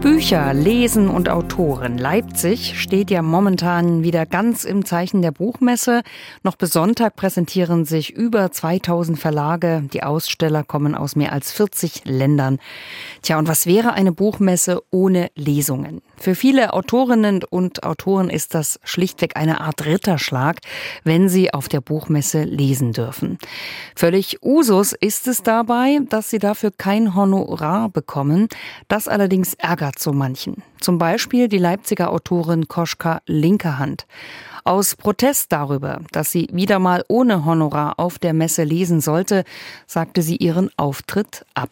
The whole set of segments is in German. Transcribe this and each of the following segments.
Bücher, Lesen und Autoren. Leipzig steht ja momentan wieder ganz im Zeichen der Buchmesse. Noch bis Sonntag präsentieren sich über 2000 Verlage. Die Aussteller kommen aus mehr als 40 Ländern. Tja, und was wäre eine Buchmesse ohne Lesungen? Für viele Autorinnen und Autoren ist das schlichtweg eine Art Ritterschlag, wenn sie auf der Buchmesse lesen dürfen. Völlig Usus ist es dabei, dass sie dafür kein Honorar bekommen. Das allerdings ärgert ärgert so manchen. Zum Beispiel die Leipziger Autorin Koschka Linkerhand. Aus Protest darüber, dass sie wieder mal ohne Honorar auf der Messe lesen sollte, sagte sie ihren Auftritt ab.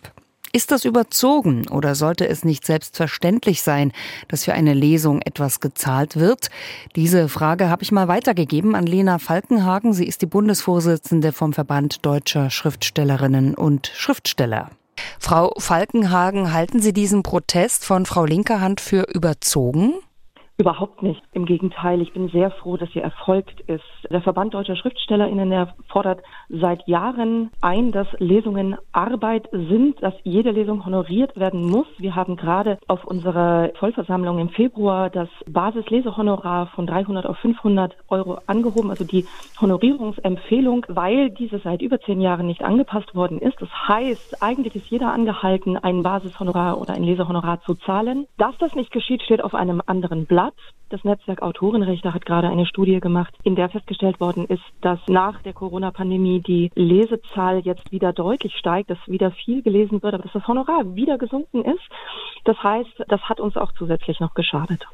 Ist das überzogen oder sollte es nicht selbstverständlich sein, dass für eine Lesung etwas gezahlt wird? Diese Frage habe ich mal weitergegeben an Lena Falkenhagen. Sie ist die Bundesvorsitzende vom Verband deutscher Schriftstellerinnen und Schriftsteller. Frau Falkenhagen, halten Sie diesen Protest von Frau Linkerhand für überzogen? Überhaupt nicht. Im Gegenteil, ich bin sehr froh, dass sie erfolgt ist. Der Verband Deutscher SchriftstellerInnen der fordert seit Jahren ein, dass Lesungen Arbeit sind, dass jede Lesung honoriert werden muss. Wir haben gerade auf unserer Vollversammlung im Februar das Basislesehonorar von 300 auf 500 Euro angehoben, also die Honorierungsempfehlung, weil diese seit über zehn Jahren nicht angepasst worden ist. Das heißt, eigentlich ist jeder angehalten, ein Basishonorar oder ein Lesehonorar zu zahlen. Dass das nicht geschieht, steht auf einem anderen Blatt. Stadt. Das Netzwerk Autorenrechte hat gerade eine Studie gemacht, in der festgestellt worden ist, dass nach der Corona-Pandemie die Lesezahl jetzt wieder deutlich steigt, dass wieder viel gelesen wird, aber dass das Honorar wieder gesunken ist. Das heißt, das hat uns auch zusätzlich noch geschadet.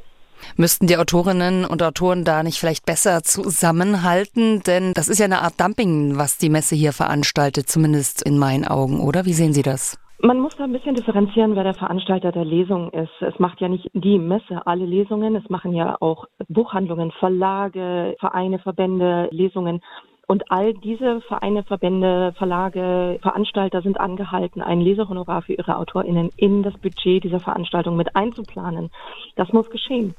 Müssten die Autorinnen und Autoren da nicht vielleicht besser zusammenhalten? Denn das ist ja eine Art Dumping, was die Messe hier veranstaltet, zumindest in meinen Augen, oder? Wie sehen Sie das? Man muss da ein bisschen differenzieren, wer der Veranstalter der Lesung ist. Es macht ja nicht die Messe alle Lesungen, es machen ja auch Buchhandlungen, Verlage, Vereine, Verbände, Lesungen. Und all diese Vereine, Verbände, Verlage, Veranstalter sind angehalten, ein Lesehonorar für ihre AutorInnen in das Budget dieser Veranstaltung mit einzuplanen. Das muss geschehen.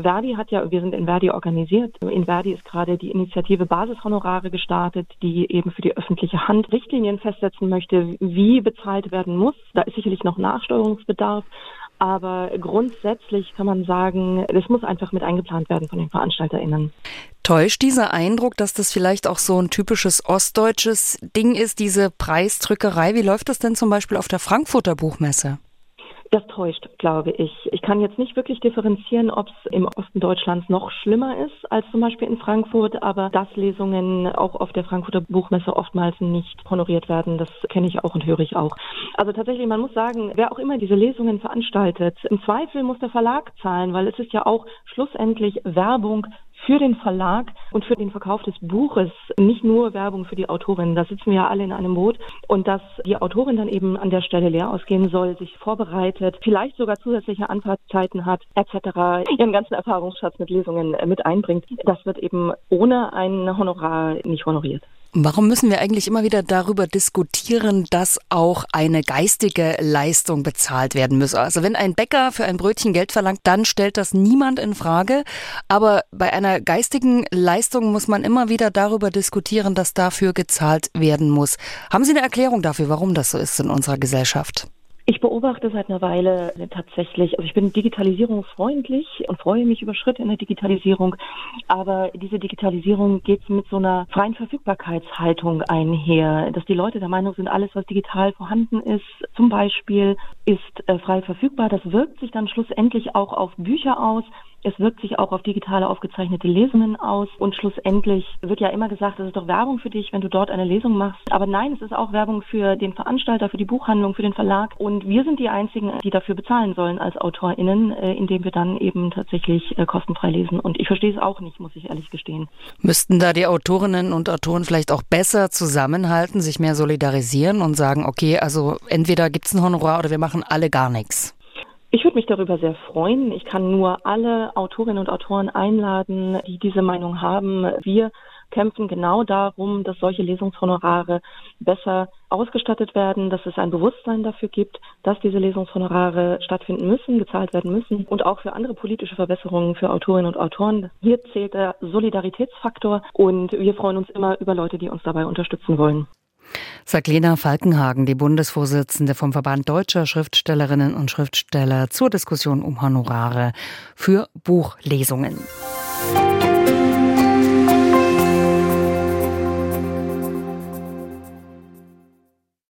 Verdi hat ja, wir sind in Verdi organisiert. In Verdi ist gerade die Initiative Basishonorare gestartet, die eben für die öffentliche Hand Richtlinien festsetzen möchte, wie bezahlt werden muss. Da ist sicherlich noch Nachsteuerungsbedarf. Aber grundsätzlich kann man sagen, es muss einfach mit eingeplant werden von den VeranstalterInnen. Täuscht dieser Eindruck, dass das vielleicht auch so ein typisches ostdeutsches Ding ist, diese Preisdrückerei? Wie läuft das denn zum Beispiel auf der Frankfurter Buchmesse? Das täuscht, glaube ich. Ich kann jetzt nicht wirklich differenzieren, ob es im Osten Deutschlands noch schlimmer ist als zum Beispiel in Frankfurt, aber dass Lesungen auch auf der Frankfurter Buchmesse oftmals nicht honoriert werden, das kenne ich auch und höre ich auch. Also tatsächlich, man muss sagen, wer auch immer diese Lesungen veranstaltet, im Zweifel muss der Verlag zahlen, weil es ist ja auch schlussendlich Werbung für den Verlag und für den Verkauf des Buches, nicht nur Werbung für die Autorin. Da sitzen wir ja alle in einem Boot und dass die Autorin dann eben an der Stelle leer ausgehen soll, sich vorbereitet, vielleicht sogar zusätzliche Anfahrtszeiten hat, etc., ihren ganzen Erfahrungsschatz mit Lesungen mit einbringt, das wird eben ohne ein Honorar nicht honoriert. Warum müssen wir eigentlich immer wieder darüber diskutieren, dass auch eine geistige Leistung bezahlt werden muss? Also wenn ein Bäcker für ein Brötchen Geld verlangt, dann stellt das niemand in Frage. Aber bei einer geistigen Leistung muss man immer wieder darüber diskutieren, dass dafür gezahlt werden muss. Haben Sie eine Erklärung dafür, warum das so ist in unserer Gesellschaft? Ich beobachte seit einer Weile tatsächlich, also ich bin digitalisierungsfreundlich und freue mich über Schritte in der Digitalisierung, aber diese Digitalisierung geht mit so einer freien Verfügbarkeitshaltung einher, dass die Leute der Meinung sind, alles, was digital vorhanden ist, zum Beispiel, ist äh, frei verfügbar. Das wirkt sich dann schlussendlich auch auf Bücher aus, es wirkt sich auch auf digitale aufgezeichnete Lesungen aus und schlussendlich wird ja immer gesagt, das ist doch Werbung für dich, wenn du dort eine Lesung machst. Aber nein, es ist auch Werbung für den Veranstalter, für die Buchhandlung, für den Verlag und wir sind die einzigen, die dafür bezahlen sollen als AutorInnen, äh, indem wir dann eben tatsächlich äh, kostenfrei lesen. Und ich verstehe es auch nicht, muss ich ehrlich gestehen. Müssten da die Autorinnen und Autoren vielleicht auch besser zusammenhalten, sich mehr solidarisieren und sagen, okay, also entweder gibt es ein Honorar oder wir machen alle gar nichts? Ich würde mich darüber sehr freuen. Ich kann nur alle Autorinnen und Autoren einladen, die diese Meinung haben. Wir kämpfen genau darum, dass solche Lesungshonorare besser ausgestattet werden, dass es ein Bewusstsein dafür gibt, dass diese Lesungshonorare stattfinden müssen, gezahlt werden müssen und auch für andere politische Verbesserungen für Autorinnen und Autoren. Hier zählt der Solidaritätsfaktor und wir freuen uns immer über Leute, die uns dabei unterstützen wollen. Sagt Lena Falkenhagen, die Bundesvorsitzende vom Verband Deutscher Schriftstellerinnen und Schriftsteller zur Diskussion um Honorare für Buchlesungen.